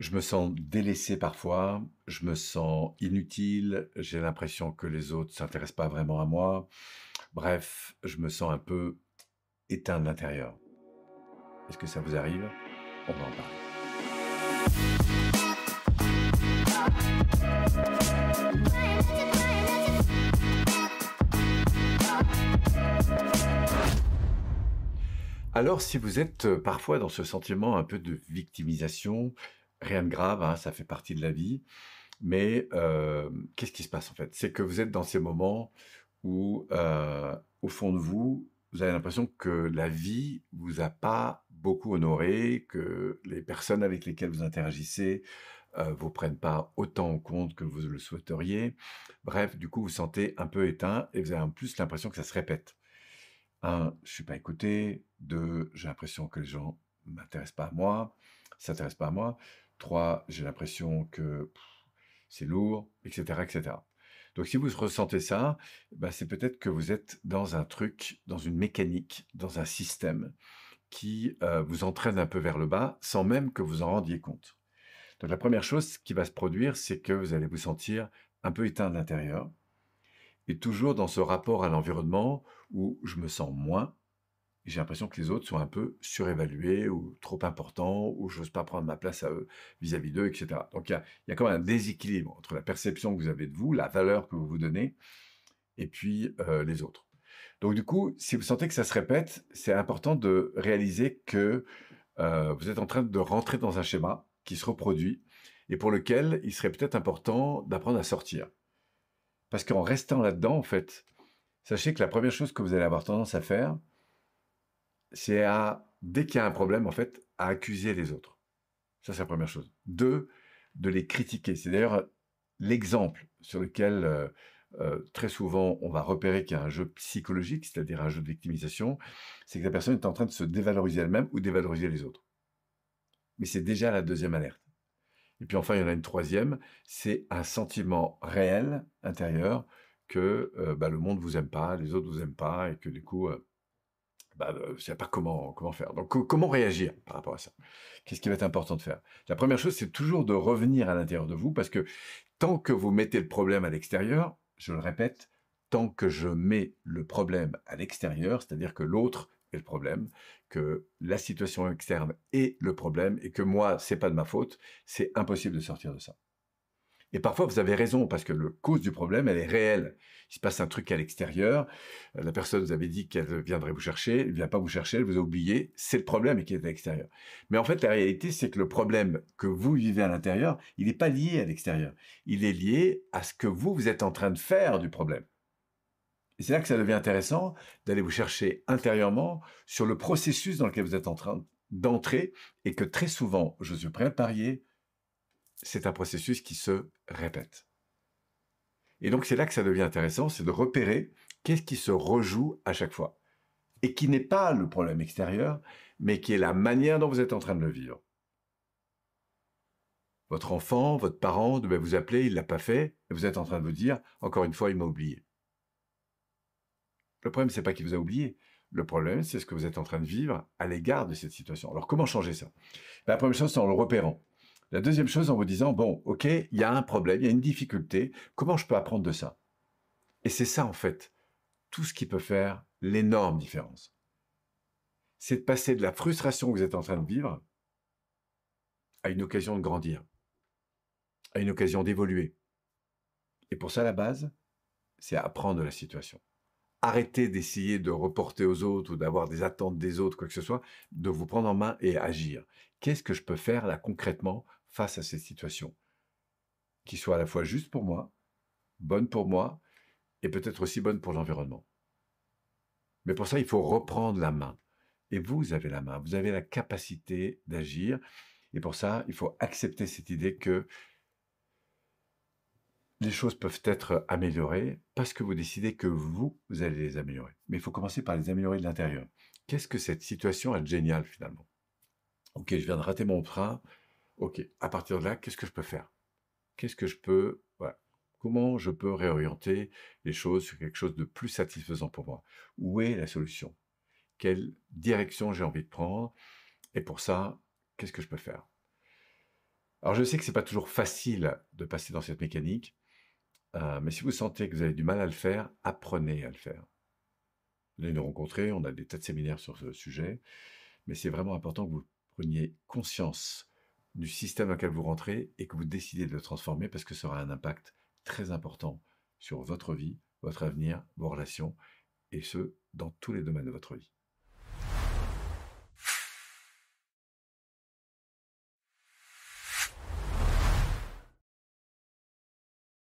Je me sens délaissé parfois, je me sens inutile, j'ai l'impression que les autres ne s'intéressent pas vraiment à moi. Bref, je me sens un peu éteint de l'intérieur. Est-ce que ça vous arrive? On va en parler. Alors, si vous êtes parfois dans ce sentiment un peu de victimisation, rien de grave, hein, ça fait partie de la vie. Mais euh, qu'est-ce qui se passe en fait? C'est que vous êtes dans ces moments où, euh, au fond de vous, vous avez l'impression que la vie vous a pas beaucoup honoré, que les personnes avec lesquelles vous interagissez euh, vous prennent pas autant en compte que vous le souhaiteriez. Bref, du coup, vous, vous sentez un peu éteint et vous avez en plus l'impression que ça se répète. Un, je suis pas écouté. Deux, j'ai l'impression que les gens m'intéressent pas à moi, s'intéressent pas à moi. Trois, j'ai l'impression que c'est lourd, etc., etc. Donc si vous ressentez ça, bah, c'est peut-être que vous êtes dans un truc, dans une mécanique, dans un système qui euh, vous entraîne un peu vers le bas sans même que vous en rendiez compte. Donc la première chose qui va se produire, c'est que vous allez vous sentir un peu éteint de l'intérieur et toujours dans ce rapport à l'environnement où je me sens moins, j'ai l'impression que les autres sont un peu surévalués ou trop importants ou je n'ose pas prendre ma place à eux vis-à-vis d'eux, etc. Donc il y a, y a quand même un déséquilibre entre la perception que vous avez de vous, la valeur que vous vous donnez, et puis euh, les autres. Donc du coup, si vous sentez que ça se répète, c'est important de réaliser que euh, vous êtes en train de rentrer dans un schéma qui se reproduit et pour lequel il serait peut-être important d'apprendre à sortir. Parce qu'en restant là-dedans, en fait, sachez que la première chose que vous allez avoir tendance à faire, c'est à, dès qu'il y a un problème, en fait, à accuser les autres. Ça, c'est la première chose. Deux, de les critiquer. C'est d'ailleurs l'exemple sur lequel euh, euh, très souvent on va repérer qu'il y a un jeu psychologique, c'est-à-dire un jeu de victimisation, c'est que la personne est en train de se dévaloriser elle-même ou dévaloriser les autres. Mais c'est déjà la deuxième alerte. Et puis enfin, il y en a une troisième, c'est un sentiment réel, intérieur, que euh, bah, le monde vous aime pas, les autres vous aiment pas, et que du coup, bah, je ne sais pas comment, comment faire. Donc, comment réagir par rapport à ça? Qu'est-ce qui va être important de faire? La première chose, c'est toujours de revenir à l'intérieur de vous, parce que tant que vous mettez le problème à l'extérieur, je le répète, tant que je mets le problème à l'extérieur, c'est-à-dire que l'autre est le problème, que la situation externe est le problème, et que moi, c'est pas de ma faute, c'est impossible de sortir de ça. Et parfois, vous avez raison, parce que le cause du problème, elle est réelle. Il se passe un truc à l'extérieur. Euh, la personne vous avait dit qu'elle viendrait vous chercher. Elle ne vient pas vous chercher, elle vous a oublié. C'est le problème qui est à l'extérieur. Mais en fait, la réalité, c'est que le problème que vous vivez à l'intérieur, il n'est pas lié à l'extérieur. Il est lié à ce que vous, vous êtes en train de faire du problème. C'est là que ça devient intéressant d'aller vous chercher intérieurement sur le processus dans lequel vous êtes en train d'entrer et que très souvent, je suis prêt à parier, c'est un processus qui se répète. Et donc c'est là que ça devient intéressant, c'est de repérer qu'est-ce qui se rejoue à chaque fois. Et qui n'est pas le problème extérieur, mais qui est la manière dont vous êtes en train de le vivre. Votre enfant, votre parent devait vous appeler, il l'a pas fait, et vous êtes en train de vous dire, encore une fois, il m'a oublié. Le problème, c'est pas qu'il vous a oublié. Le problème, c'est ce que vous êtes en train de vivre à l'égard de cette situation. Alors, comment changer ça? Ben, La première chose, c'est en le repérant. La deuxième chose, en vous disant, bon, ok, il y a un problème, il y a une difficulté, comment je peux apprendre de ça? Et c'est ça, en fait, tout ce qui peut faire l'énorme différence. C'est de passer de la frustration que vous êtes en train de vivre à une occasion de grandir, à une occasion d'évoluer. Et pour ça, la base, c'est apprendre de la situation. Arrêtez d'essayer de reporter aux autres ou d'avoir des attentes des autres, quoi que ce soit, de vous prendre en main et agir. Qu'est-ce que je peux faire là concrètement face à cette situation qui soit à la fois juste pour moi, bonne pour moi, et peut-être aussi bonne pour l'environnement. Mais pour ça, il faut reprendre la main. Et vous avez la main, vous avez la capacité d'agir. Et pour ça, il faut accepter cette idée que les choses peuvent être améliorées parce que vous décidez que vous, vous allez les améliorer. Mais il faut commencer par les améliorer de l'intérieur. Qu'est-ce que cette situation est géniale finalement? Ok, je viens de rater mon train, ok, à partir de là, qu'est-ce que je peux faire? Qu'est-ce que je peux, comment je peux réorienter les choses sur quelque chose de plus satisfaisant pour moi? Où est la solution? Quelle direction j'ai envie de prendre? Et pour ça, qu'est-ce que je peux faire? Alors je sais que c'est pas toujours facile de passer dans cette mécanique, heu, mais si vous sentez que vous avez du mal à le faire, apprenez à le faire. Venez nous rencontrer, on a des tas de séminaires sur ce sujet, mais c'est vraiment important que vous preniez conscience du système dans lequel vous rentrez et que vous décidez de le transformer parce que ça aura un impact très important sur votre vie, votre avenir, vos relations et ce, dans tous les domaines de votre vie.